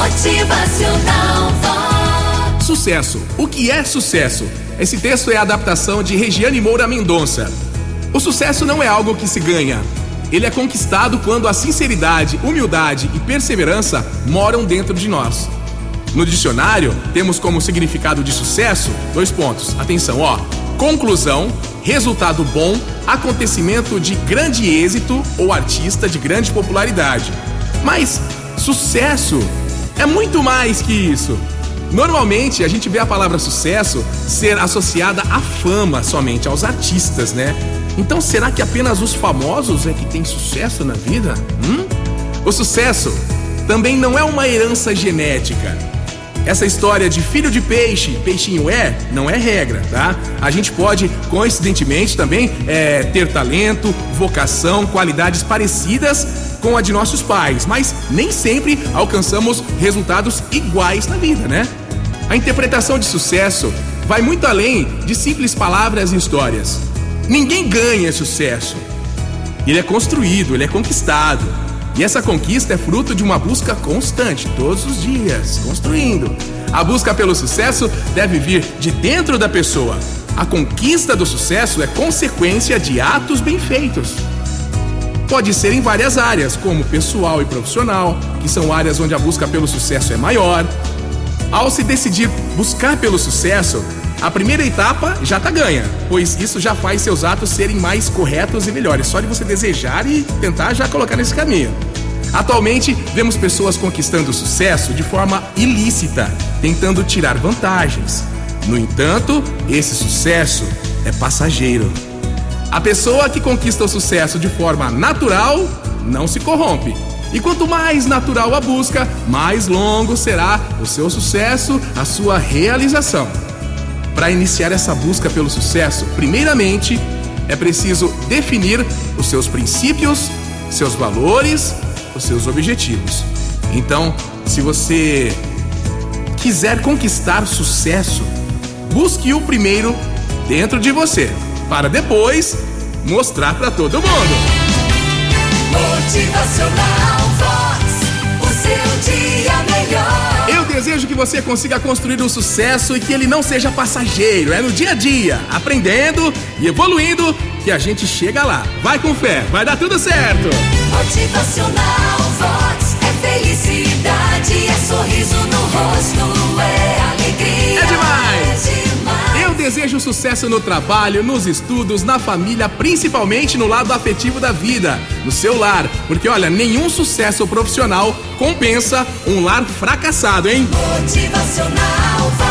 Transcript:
Motivacional Vox. Sucesso. O que é sucesso? Esse texto é a adaptação de Regiane Moura Mendonça. O sucesso não é algo que se ganha. Ele é conquistado quando a sinceridade, humildade e perseverança moram dentro de nós. No dicionário, temos como significado de sucesso dois pontos. Atenção, ó. Conclusão, resultado bom, acontecimento de grande êxito ou artista de grande popularidade. Mas sucesso é muito mais que isso. Normalmente a gente vê a palavra sucesso ser associada à fama somente, aos artistas, né? Então será que apenas os famosos é que têm sucesso na vida? Hum? O sucesso também não é uma herança genética. Essa história de filho de peixe, peixinho é, não é regra, tá? A gente pode, coincidentemente, também é, ter talento, vocação, qualidades parecidas com a de nossos pais, mas nem sempre alcançamos resultados iguais na vida, né? A interpretação de sucesso vai muito além de simples palavras e histórias. Ninguém ganha sucesso. Ele é construído, ele é conquistado. E essa conquista é fruto de uma busca constante, todos os dias, construindo. A busca pelo sucesso deve vir de dentro da pessoa. A conquista do sucesso é consequência de atos bem feitos. Pode ser em várias áreas, como pessoal e profissional, que são áreas onde a busca pelo sucesso é maior. Ao se decidir buscar pelo sucesso, a primeira etapa já está ganha, pois isso já faz seus atos serem mais corretos e melhores. Só de você desejar e tentar já colocar nesse caminho. Atualmente, vemos pessoas conquistando sucesso de forma ilícita, tentando tirar vantagens. No entanto, esse sucesso é passageiro. A pessoa que conquista o sucesso de forma natural não se corrompe. E quanto mais natural a busca, mais longo será o seu sucesso, a sua realização. Para iniciar essa busca pelo sucesso, primeiramente é preciso definir os seus princípios, seus valores, os seus objetivos. Então, se você quiser conquistar sucesso, busque o primeiro dentro de você, para depois mostrar para todo mundo. Motivacional Vox. O seu dia desejo que você consiga construir o sucesso e que ele não seja passageiro, é no dia a dia, aprendendo e evoluindo que a gente chega lá. Vai com fé, vai dar tudo certo. Motivacional Vox. É felicidade, é sorriso no rosto, Sucesso no trabalho, nos estudos, na família, principalmente no lado afetivo da vida, no seu lar. Porque olha, nenhum sucesso profissional compensa um lar fracassado, hein? Motivacional